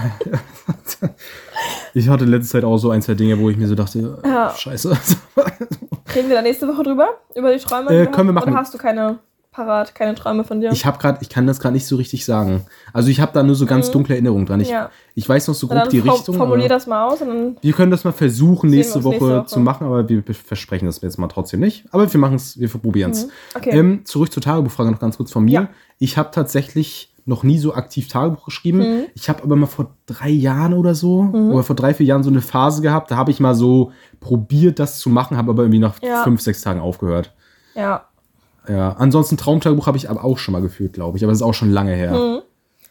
ich hatte in letzter Zeit auch so ein, zwei Dinge, wo ich mir so dachte, Ja. scheiße. Reden wir da nächste Woche drüber? Über die Träume? Äh, können wir machen. Oder hast du keine parat, keine Träume von dir? Ich habe gerade, ich kann das gerade nicht so richtig sagen. Also ich habe da nur so ganz Mhm. dunkle Erinnerungen dran. Ich, Ja. ich weiß noch so grob dann die Richtung. formulier das mal aus. Wir können das mal versuchen, nächste Woche, nächste Woche. zu machen, aber wir versprechen das jetzt mal trotzdem nicht. Aber wir machen es, wir probieren es. Mhm. Okay. Ähm, zurück zur Tagebuchfrage noch ganz kurz von mir. Ja. Ich habe tatsächlich noch nie so aktiv Tagebuch geschrieben. Mhm. Ich habe aber mal vor drei Jahren oder so, oder vor drei, vier Jahren so eine Phase gehabt, da habe ich mal so probiert, das zu machen, habe aber irgendwie nach Ja. fünf, sechs Tagen aufgehört. ja. Ja, ansonsten Traumtagebuch habe ich aber auch schon mal geführt, glaube ich, aber das ist auch schon lange her. Mhm.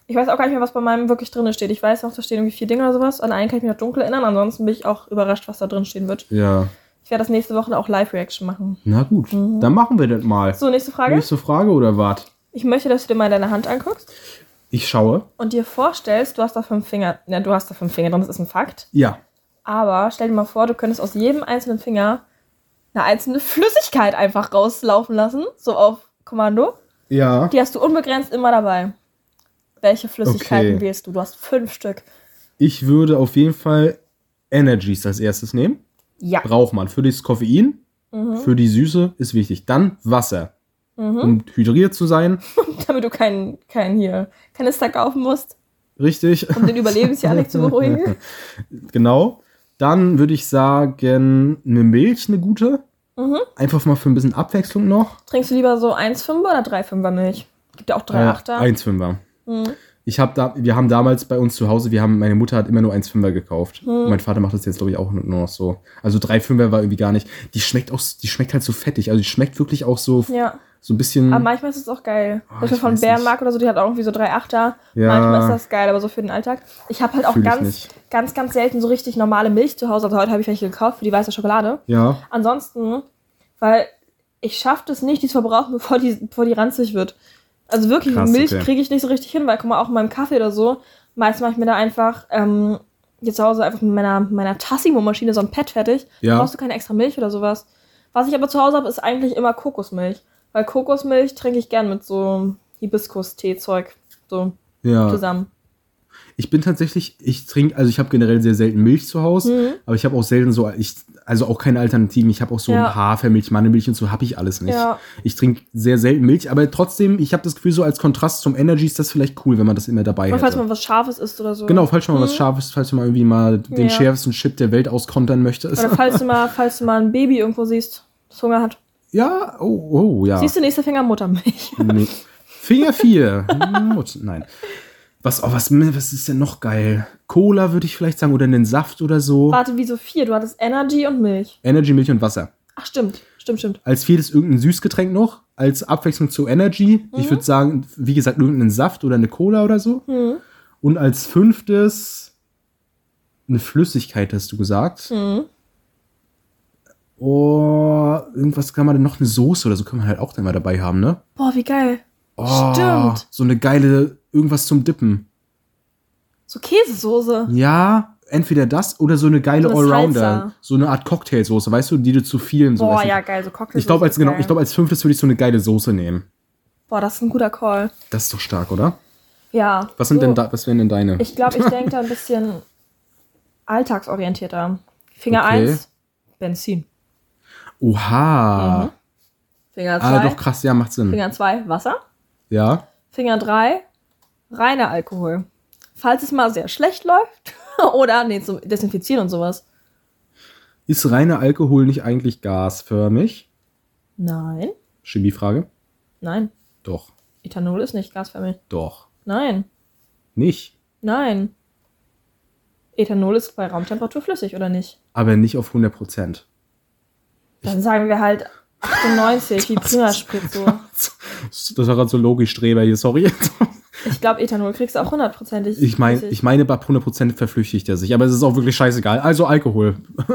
Ich weiß auch gar nicht mehr, was bei meinem wirklich drin steht. Ich weiß noch, da stehen irgendwie vier Dinge oder sowas. An einen kann ich mich noch dunkel erinnern. Ansonsten bin ich auch überrascht, was da drin stehen wird. Ja, Ich werde das nächste Woche auch Live-Reaction machen. na gut, dann machen wir das mal. Mhm. So, nächste Frage. Nächste Frage oder was? Ich möchte, dass du dir mal deine Hand anguckst Ich schaue. und dir vorstellst, du hast da fünf Finger. Ja, du hast da fünf Finger drin, das ist ein Fakt. Ja. Aber stell dir mal vor, du könntest aus jedem einzelnen Finger eine einzelne Flüssigkeit einfach rauslaufen lassen. So auf Kommando. Ja. Die hast du unbegrenzt immer dabei. Welche Flüssigkeiten Okay. wählst du? Du hast fünf Stück. Ich würde auf jeden Fall Energies als erstes nehmen. Ja. Braucht man für das Koffein. für die Süße ist wichtig. Dann Wasser, um hydriert zu sein. Damit du keinen kein hier Kanister kaufen musst, Richtig. um den Überlebensjanik zu beruhigen. Genau. Dann würde ich sagen, eine Milch, eine gute. Mhm. Einfach mal für ein bisschen Abwechslung noch. Trinkst du lieber so 1,5er oder 3,5er Milch? Gibt ja auch 3,8er. Äh, 1,5er. Mhm. Ich habe da, wir haben damals bei uns zu Hause, wir haben, meine Mutter hat immer nur 1,5er gekauft. Mhm. Mein Vater macht das jetzt, glaube ich, auch nur noch so. Also 3,5er war irgendwie gar nicht. Die schmeckt auch, die schmeckt halt so fettig. Also die schmeckt wirklich auch so, Ja, so ein bisschen. aber manchmal ist es auch geil. Ah, Beispiel ich von Bärenmark oder so, die hat auch irgendwie so 3,8er. Ja. Manchmal ist das geil, aber so für den Alltag. Ich habe halt auch Fühl ganz. Ganz, ganz selten so richtig normale Milch zu Hause. Also heute habe ich welche gekauft für die weiße Schokolade. ja. Ansonsten, weil ich schaffe das nicht, die zu verbrauchen, bevor die, bevor die ranzig wird. Also wirklich, Krass, Milch okay. kriege ich nicht so richtig hin, weil guck mal, auch in meinem Kaffee oder so, meist mache ich mir da einfach ähm, jetzt zu Hause einfach mit meiner, meiner Tassimo-Maschine so ein Pad fertig. Ja. Brauchst du keine extra Milch oder sowas. Was ich aber zu Hause habe, ist eigentlich immer Kokosmilch. Weil Kokosmilch trinke ich gern mit so Hibiskus-Tee-Zeug so Ja. zusammen. Ich bin tatsächlich, ich trinke, also ich habe generell sehr selten Milch zu Hause, Mhm. aber ich habe auch selten so, ich, also auch keine Alternativen. Ich habe auch so Ja. Hafermilch, Mandelmilch und so habe ich alles nicht. Ja. Ich trinke sehr selten Milch, aber trotzdem, ich habe das Gefühl, so als Kontrast zum Energy ist das vielleicht cool, wenn man das immer dabei hat. falls man was Scharfes isst oder so. Genau, falls du mal was Mhm. Scharfes, falls mal irgendwie mal den Ja. schärfsten Chip der Welt auskontern möchtest. Oder falls du mal, falls du mal ein Baby irgendwo siehst, das Hunger hat. Ja, oh, oh, ja. Siehst du, nächster Finger Muttermilch. Nee. Finger 4. Nein. Was, oh, was, was ist denn noch geil? Cola würde ich vielleicht sagen oder einen Saft oder so. Warte, wieso vier? Du hattest Energy und Milch. Energy, Milch und Wasser. Ach, stimmt. Stimmt, stimmt. Als viertes irgendein Süßgetränk noch, als Abwechslung zu Energy. Ich würde sagen, wie gesagt, irgendeinen Saft oder eine Cola oder so. Mhm. Und als fünftes eine Flüssigkeit, hast du gesagt. Mhm. Oh, irgendwas kann man denn noch, eine Soße oder so kann man halt auch dann mal dabei haben, ne? Boah, wie geil. Oh, Stimmt. So eine geile, irgendwas zum Dippen. So Käsesoße. Ja, entweder das oder so eine geile So eine Allrounder. Salsa. So eine Art Cocktailsoße, weißt du, die du zu vielen so Boah, ja, geil. So Cocktail. Ich glaube, als, genau, ich glaube, als fünftes würde ich so eine geile Soße nehmen. Boah, das ist ein guter Call. Das ist doch stark, oder? Ja. Was sind so, denn da, was wären denn deine? Ich glaube, ich denke da ein bisschen alltagsorientierter. Finger Okay. 1, Benzin. Oha. Mhm. Finger Ah, 2, doch krass, ja, macht Sinn. Finger 2, Wasser. Ja. Finger 3, reiner Alkohol. Falls es mal sehr schlecht läuft. Oder, nee, zum Desinfizieren und sowas. Ist reiner Alkohol nicht eigentlich gasförmig? Nein. Chemiefrage? Nein. Doch. Ethanol ist nicht gasförmig. Doch. Nein. Nicht. Nein. Ethanol ist bei Raumtemperatur flüssig, oder nicht? Aber nicht auf 100 Prozent. Dann sagen wir halt 98, wie Prima-Sprit so. Das war gerade so logisch, Streber hier, sorry. Ich glaube, Ethanol kriegst du auch hundertprozentig. Ich meine, ich meine, bei 100 Prozent verflüchtigt er sich, aber es ist auch wirklich scheißegal. Also Alkohol.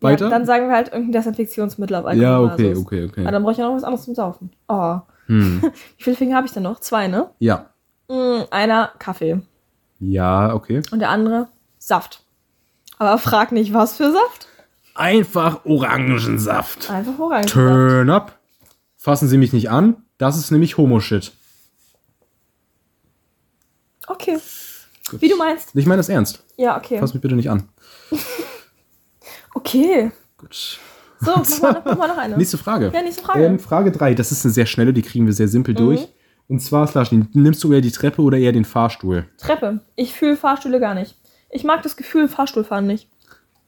Weiter? Ja, dann sagen wir halt irgendein Desinfektionsmittel auf Alkohol. Ja, okay, okay, okay. Aber dann brauche ich ja noch was anderes zum Saufen. Oh. Hm. Wie viele Finger habe ich denn noch? Zwei, ne? Ja. Mm, einer Kaffee Ja, okay. und der andere Saft. Aber frag nicht, was für Saft. Einfach Orangensaft. Einfach Orangensaft. Turn up. Fassen Sie mich nicht an. Das ist nämlich Homo-Shit. Okay. Wie du meinst. Ich meine das ernst. Ja, okay. Fass mich bitte nicht an. Okay. Gut. So, mach mal, noch- mach mal noch eine. Nächste Frage. Ja, nächste Frage. Ähm, Frage 3. Das ist eine sehr schnelle, die kriegen wir sehr Mhm. simpel durch. Und zwar, Slash, nimmst du eher die Treppe oder eher den Fahrstuhl? Treppe. Ich fühle Fahrstühle gar nicht. Ich mag das Gefühl Fahrstuhlfahren nicht.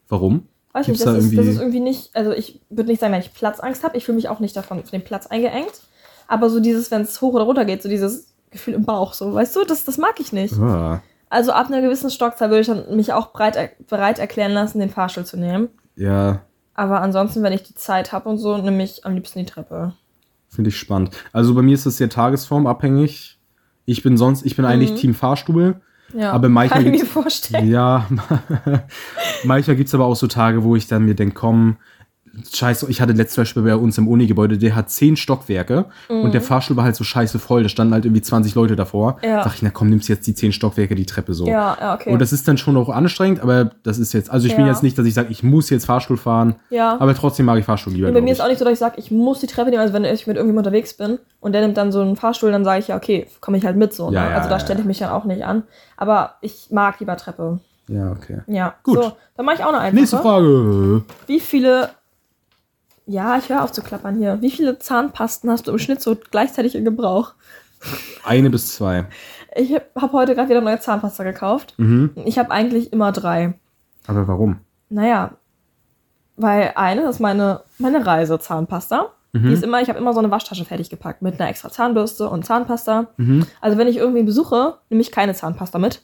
Warum? Weiß Gibt's nicht, das da ist, das irgendwie- ist irgendwie nicht, also ich würde nicht sagen, wenn ich Platzangst habe, ich fühle mich auch nicht davon von dem Platz eingeengt. Aber so dieses, wenn es hoch oder runter geht, so dieses Gefühl im Bauch, so, weißt du, das, das mag ich nicht. Ah, Also ab einer gewissen Stockzahl würde ich dann mich auch bereit, er, bereit erklären lassen, den Fahrstuhl zu nehmen. ja, Aber ansonsten, wenn ich die Zeit habe und so, nehme ich am liebsten die Treppe. finde ich spannend. Also bei mir ist das sehr tagesformabhängig. Ich bin sonst, ich bin eigentlich Team Fahrstuhl. Ja, Aber manchmal kann ich mir vorstellen. Ja, manchmal gibt es aber auch so Tage, wo ich dann mir denke, komm, scheiße, ich hatte letztes Beispiel bei uns im Uni-Gebäude, der hat zehn Stockwerke und der Fahrstuhl war halt so scheiße voll, da standen halt irgendwie 20 Leute davor. Mhm. Ja. Sag ich, na komm, nimmst jetzt die zehn Stockwerke, die Treppe so. Ja, ja, okay. Und das ist dann schon auch anstrengend, aber das ist jetzt, also ich bin Ja. jetzt nicht, dass ich sage, ich muss jetzt Fahrstuhl fahren, ja. aber trotzdem mag ich Fahrstuhl lieber. Und bei mir ist auch nicht so, dass ich sage, ich muss die Treppe nehmen. Also wenn ich mit irgendjemandem unterwegs bin und der nimmt dann so einen Fahrstuhl, dann sage ich ja, okay, komme ich halt mit so. Ne? Ja, also da stelle ich mich dann auch nicht an. Aber ich mag lieber Treppe. Ja, okay. Ja. Gut. So, dann mache ich auch noch eine. Nächste Frage. Wie viele Ja, ich höre auf zu klappern hier. Wie viele Zahnpasten hast du im Schnitt so gleichzeitig in Gebrauch? Eine bis zwei. Ich habe heute gerade wieder neue Zahnpasta gekauft. Mhm. Ich habe eigentlich immer drei. Aber warum? Naja, weil eine ist meine, meine Reisezahnpasta. Mhm. Die ist immer, ich habe immer so eine Waschtasche fertig gepackt mit einer extra Zahnbürste und Zahnpasta. Mhm. Also wenn ich irgendwie besuche, nehme ich keine Zahnpasta mit,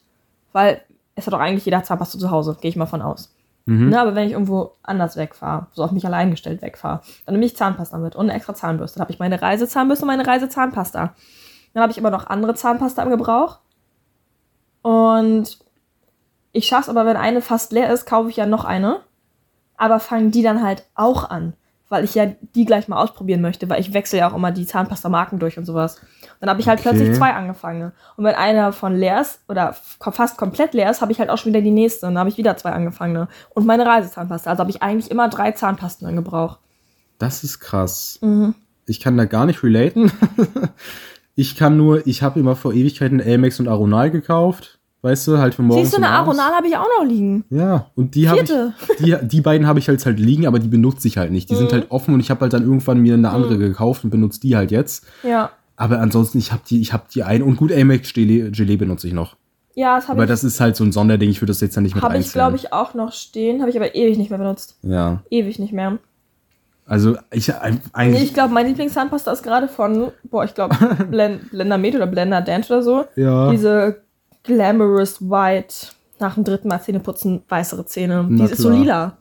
weil es hat doch eigentlich jeder Zahnpasta zu Hause, gehe ich mal von aus. Mhm. Ne, aber wenn ich irgendwo anders wegfahre, so auf mich allein gestellt wegfahre, dann nehme ich Zahnpasta mit und eine extra Zahnbürste. Dann habe ich meine Reisezahnbürste und meine Reisezahnpasta. Dann habe ich immer noch andere Zahnpasta im Gebrauch. Und ich schaffe es aber, wenn eine fast leer ist, kaufe ich ja noch eine. Aber fange die dann halt auch an, weil ich ja die gleich mal ausprobieren möchte, weil ich wechsle ja auch immer die Zahnpasta-Marken durch und sowas. Dann habe ich halt Okay. plötzlich zwei angefangen. Und wenn einer von leer ist oder fast komplett leer ist, habe ich halt auch schon wieder die nächste. Und dann habe ich wieder zwei angefangen. Und meine Reisezahnpasta. Also habe ich eigentlich immer drei Zahnpasten in Gebrauch. Das ist krass. Mhm. Ich kann da gar nicht relaten. ich kann nur, ich habe immer vor Ewigkeiten Elmex und Aronal gekauft. Weißt du, halt für morgens Siehst du, eine. Aronal habe ich auch noch liegen. Ja, und die habe ich, die, die beiden habe ich halt, halt liegen, aber die benutze ich halt nicht. Die sind Mhm. halt offen und ich habe halt dann irgendwann mir eine andere gekauft und benutze die halt jetzt. Ja. Aber ansonsten, ich habe die, ich habe die ein und gut Elmex Gelee, Gelee benutze ich noch. Ja, das habe Aber ich, das ist halt so ein Sonderding, ich würde das jetzt dann nicht mit hab ich einzählen. glaube ich, auch noch stehen. Habe ich aber ewig nicht mehr benutzt. Ja, Ewig nicht mehr. also ich ein- Nee, eigentlich, ich glaube, mein Lieblingszahnpasta ist gerade von, boah, ich glaube, Blend, Blender Med oder Blender Dance oder so. ja, Diese Glamorous White, nach dem dritten Mal Zähne putzen, weißere Zähne. Na die ist so lila.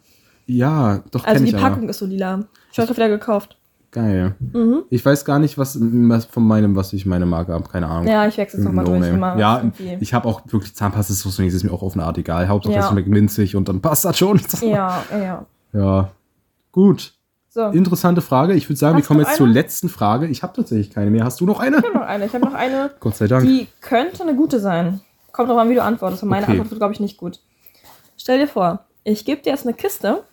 ja, doch Also die ich aber. Packung ist so lila. Ich habe wieder gekauft. Geil. Mhm. Ich weiß gar nicht, was, was von meinem, was ich meine Marke habe, keine Ahnung. Ja, ich wechsle es nochmal No durch. Immer ja, irgendwie. ich habe auch wirklich Zahnpasta, ist so, ist mir auch auf eine Art egal. Hauptsache Ja. es schmeckt minzig und dann passt das schon. ja, ja. Ja. Gut. So. Interessante Frage. Ich würde sagen, Hast wir kommen jetzt zur eine? letzten Frage. Ich habe tatsächlich keine mehr. Hast du noch eine? Ich habe noch eine. Ich habe noch eine, Gott sei Dank. die könnte eine gute sein. Kommt drauf an, wie du antwortest. Und meine Okay. Antwort wird, glaube ich, nicht gut. Stell dir vor, ich gebe dir jetzt eine Kiste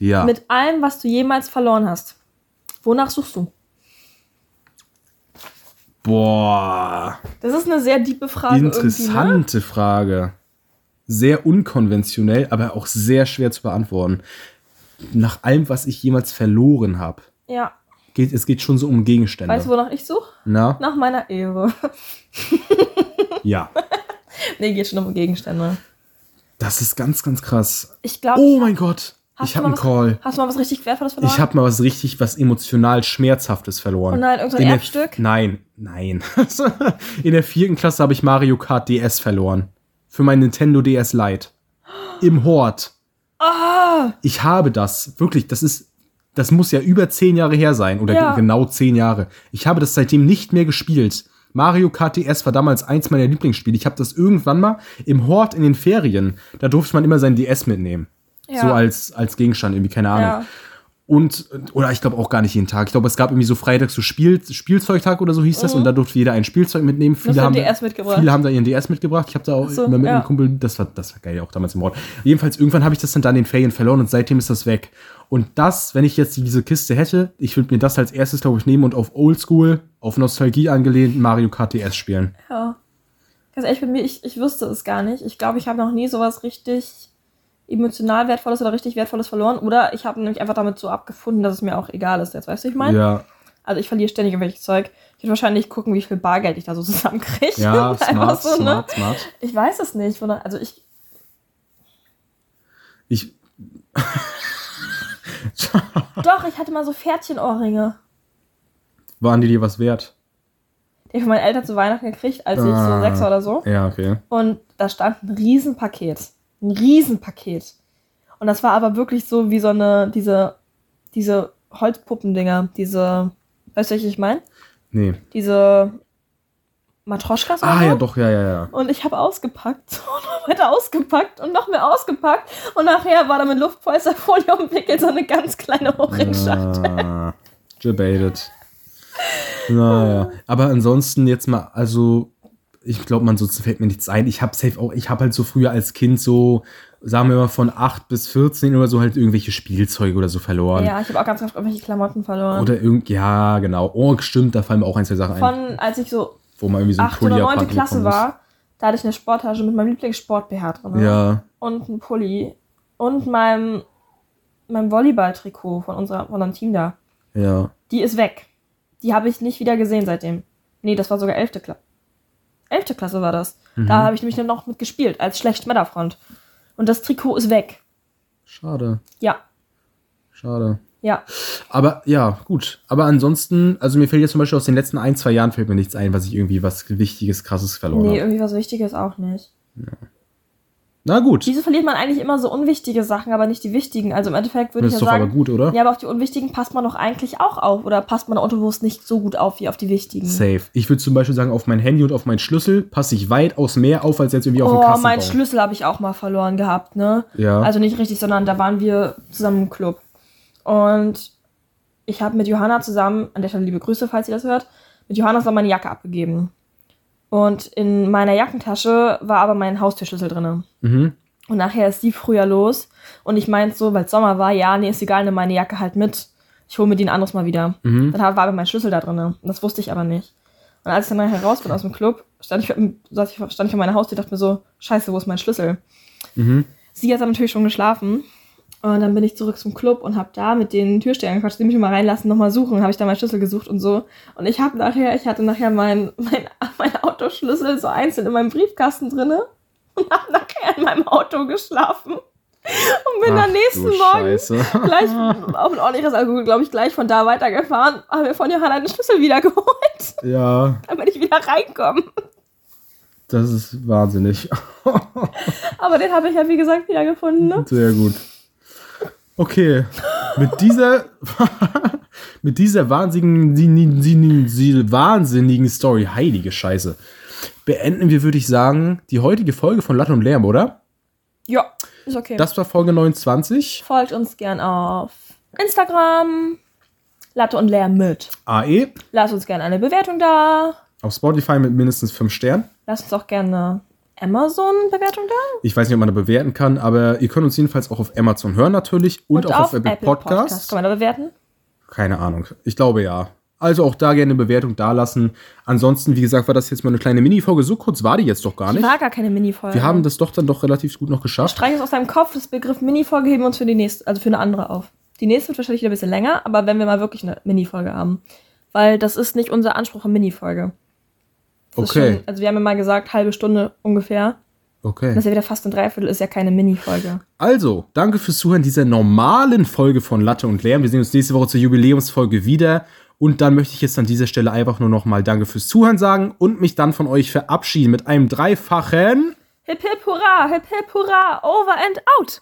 ja. mit allem, was du jemals verloren hast. Wonach suchst du? Boah. Das ist eine sehr diepe Frage. Ne? Interessante Frage. Sehr unkonventionell, aber auch sehr schwer zu beantworten. Nach allem, was ich jemals verloren habe, ne? Ja. geht, es geht schon so um Gegenstände. Weißt du, wonach ich suche? Na? Nach meiner Ehre. Ja. nee, geht schon um Gegenstände. Das ist ganz, ganz krass. Ich glaube, Oh mein Gott. Ich habe einen was- Call. hast du mal was richtig Wertvolles verloren? Ich habe mal was richtig, was emotional Schmerzhaftes verloren. Oh nein, irgendein In der- Erbstück? Nein, nein. In der vierten Klasse habe ich Mario Kart DS verloren. Für mein Nintendo DS Lite. Im Hort. Ah! Ich habe das. Wirklich, das ist. Das muss ja über zehn Jahre her sein. Oder Ja. ge- genau zehn Jahre. Ich habe das seitdem nicht mehr gespielt. Mario Kart DS war damals eins meiner Lieblingsspiele. Ich habe das irgendwann mal im Hort in den Ferien. Da durfte man immer sein DS mitnehmen. Ja. So als, als Gegenstand, irgendwie, keine Ahnung. Ja. Und, oder ich glaube auch gar nicht jeden Tag. Ich glaube, es gab irgendwie so freitags so Spiel, Spielzeugtag oder so hieß das. Und da durfte jeder ein Spielzeug mitnehmen. Viele haben, viele haben da ihren DS mitgebracht. Ich habe da auch so, immer mit ja. einem Kumpel, das war, das war geil, auch damals im Ort. Jedenfalls, irgendwann habe ich das dann da in den Ferien verloren und seitdem ist das weg. Und das, wenn ich jetzt diese Kiste hätte, ich würde mir das als erstes, glaube ich, nehmen und auf Oldschool, auf Nostalgie angelehnt Mario Kart DS spielen. Ja. Ganz ehrlich, bei mir, ich, ich wüsste es gar nicht. Ich glaube, ich habe noch nie sowas richtig emotional Wertvolles oder richtig Wertvolles verloren. Oder ich habe nämlich einfach damit so abgefunden, dass es mir auch egal ist. Jetzt weißt du, ich meine? Ja, Also ich verliere ständig irgendwelches Zeug. Ich würde wahrscheinlich gucken, wie viel Bargeld ich da so zusammenkriege. ja, smart, so, ne? smart, smart. Ich weiß es nicht. Also ich. Ich, Doch, ich hatte mal so Pferdchenohrringe. waren die dir was wert? Die habe ich von meinen Eltern zu Weihnachten gekriegt, als ich so Ah. sechs war oder so. Ja, okay. Und da stand ein Riesenpaket. Ein Riesenpaket. Und das war aber wirklich so wie so eine, diese, diese Holzpuppendinger, diese, weißt du, welche ich meine? Nee. Diese Matroschkas Ah, ja, doch, ja, ja, ja. Und ich habe ausgepackt und noch weiter ausgepackt und noch mehr ausgepackt. Und nachher war da mit Luftpolsterfolie umwickelt so eine ganz kleine Ohrringschachtel. Ah, debated. Naja, aber ansonsten jetzt mal, also ich glaube, man so fällt mir nichts ein. Ich habe safe auch, ich habe halt so früher als Kind so, sagen wir mal von 8 bis 14 oder so halt irgendwelche Spielzeuge oder so verloren. Ja, ich habe auch ganz oft irgendwelche Klamotten verloren. Oder irgend, ja, genau. Oh, stimmt, da fallen mir auch ein, zwei Sachen ein, Von, als ich so wo man irgendwie so ein 8. oder Pulli 9. abhanden Klasse war, da hatte ich eine Sporttasche mit meinem Lieblingssport-BH drin. Ja, Und ein Pulli. Und meinem meinem Volleyball-Trikot von, unserer, von unserem Team da. Ja. Die ist weg. Die habe ich nicht wieder gesehen seitdem. Nee, das war sogar 11. Klasse. 11. Klasse war das. Da habe ich nämlich noch mit gespielt, als schlecht Metterfront. Und das Trikot ist weg. Schade. Ja, Schade. ja. Aber ja, gut. Aber ansonsten, also mir fällt jetzt zum Beispiel aus den letzten ein, zwei Jahren fällt mir nichts ein, was ich irgendwie was Wichtiges, Krasses verloren Nee, habe. irgendwie was Wichtiges auch nicht. Na gut. Wieso verliert man eigentlich immer so unwichtige Sachen, aber nicht die wichtigen? Also im Endeffekt würde Das ich ist ja doch aber sagen, gut, oder? ja, aber auf die unwichtigen passt man doch eigentlich auch auf. Oder passt man autobewusst nicht so gut auf wie auf die wichtigen? Safe. Ich würde zum Beispiel sagen, auf mein Handy und auf meinen Schlüssel passe ich weitaus mehr auf, als jetzt irgendwie auf den Oh, Kassenbon. mein Schlüssel habe ich auch mal verloren gehabt, ne? Ja. Also nicht richtig, sondern da waren wir zusammen im Club. Und ich habe mit Johanna zusammen, an der Stelle liebe Grüße, falls ihr das hört, mit Johanna zusammen meine Jacke abgegeben. Und in meiner Jackentasche war aber mein Haustürschlüssel drinne. Mhm. Und nachher ist die früher los. Und ich meinte so, weil es Sommer war, ja, nee, ist egal, nimm meine Jacke halt mit. Ich hole mir die ein anderes Mal wieder. Mhm. Dann war aber mein Schlüssel da drin. Und das wusste ich aber nicht. Und als ich dann nachher raus bin aus dem Club, stand ich, stand ich vor meiner Haustür und dachte mir so, scheiße, wo ist mein Schlüssel? Mhm. Sie hat dann natürlich schon geschlafen. Und dann bin ich zurück zum Club und habe da mit den Türstehern gequatscht, die mich mal reinlassen, nochmal suchen. Habe ich da meinen Schlüssel gesucht und so. Und ich habe nachher, ich hatte nachher meinen mein, mein Autoschlüssel so einzeln in meinem Briefkasten drinne und habe nachher in meinem Auto geschlafen. Und bin Ach, am nächsten Morgen Scheiße. gleich auf ein ordentliches Alkohol, glaube ich, gleich von da weitergefahren, haben wir von Johanna den Schlüssel wiedergeholt, Ja, damit ich wieder reinkomme. das ist wahnsinnig. Aber den habe ich ja, wie gesagt, wiedergefunden. Ne? Sehr gut. Okay. Mit dieser, mit dieser wahnsinnigen, wahnsinnigen Story, heilige Scheiße, beenden wir, würde ich sagen, die heutige Folge von Latte und Lärm, oder? Ja, ist okay. Das war Folge 29. Folgt uns gern auf Instagram, Latte und Lärm mit. AE. Lasst uns gerne eine Bewertung da. Auf Spotify mit mindestens 5 Sternen. Lasst uns auch gerne Amazon-Bewertung da. Ich weiß nicht, ob man da bewerten kann, aber ihr könnt uns jedenfalls auch auf Amazon hören natürlich und, auch auf, Apple, Podcasts. Kann man da bewerten? Keine Ahnung. Ich glaube ja. Also auch da gerne eine Bewertung dalassen. Ansonsten, wie gesagt, war das jetzt mal eine kleine Mini-Folge. So kurz war die jetzt doch gar nicht. war gar keine Mini-Folge. Wir haben das doch dann doch relativ gut noch geschafft. Streich es aus deinem Kopf, das Begriff Mini-Folge heben wir uns für die nächste, also für eine andere auf. Die nächste wird wahrscheinlich wieder ein bisschen länger, aber wenn wir mal wirklich eine Mini-Folge haben. Weil das ist nicht unser Anspruch an Mini-Folge. Okay. Schon, also wir haben ja mal gesagt, halbe Stunde ungefähr. Okay. Das ist ja wieder fast ein Dreiviertel, ist ja keine Mini-Folge. Also, danke fürs Zuhören dieser normalen Folge von Latte und Lärm. Wir sehen uns nächste Woche zur Jubiläumsfolge wieder. Und dann möchte ich jetzt an dieser Stelle einfach nur nochmal Danke fürs Zuhören sagen und mich dann von euch verabschieden mit einem dreifachen. Hip hip hurra, hip hip hurra, over and out.